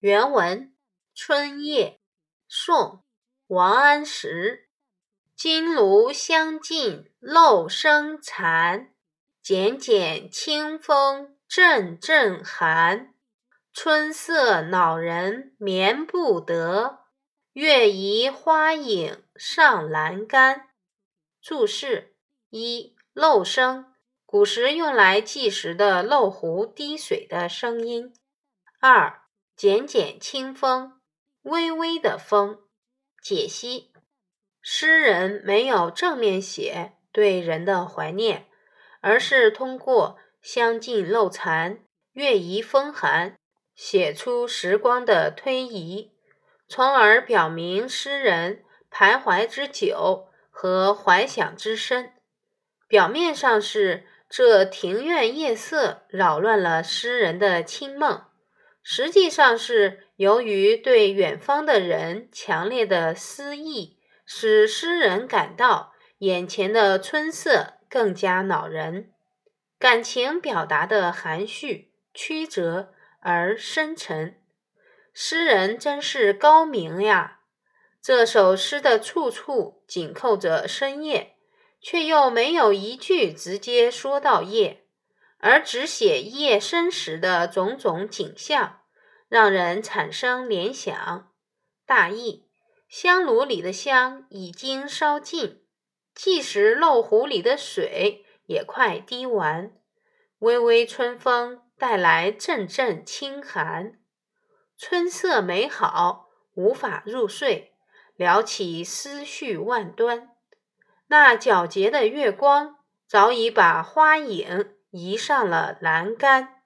原文《春夜》宋·王安石。金炉香尽漏声残，剪剪清风阵阵寒。春色恼人眠不得，月移花影上栏杆。注释一：漏声，古时用来计时的漏壶滴水的声音。二：剪剪清风，微微的风。解析。诗人没有正面写对人的怀念，而是通过香尽漏残、月移风寒，写出时光的推移，从而表明诗人徘徊之久和怀想之深。表面上是这庭院夜色扰乱了诗人的清梦，实际上是由于对远方的人强烈的思忆。使诗人感到眼前的春色更加恼人，感情表达的含蓄曲折而深沉。诗人真是高明呀！这首诗的处处紧扣着深夜，却又没有一句直接说到夜，而只写夜深时的种种景象，让人产生联想。大意。香炉里的香已经烧尽，即使漏壶里的水也快滴完。微微春风带来阵阵清寒，春色美好，无法入睡，撩起思绪万端。那皎洁的月光早已把花影移上了栏杆。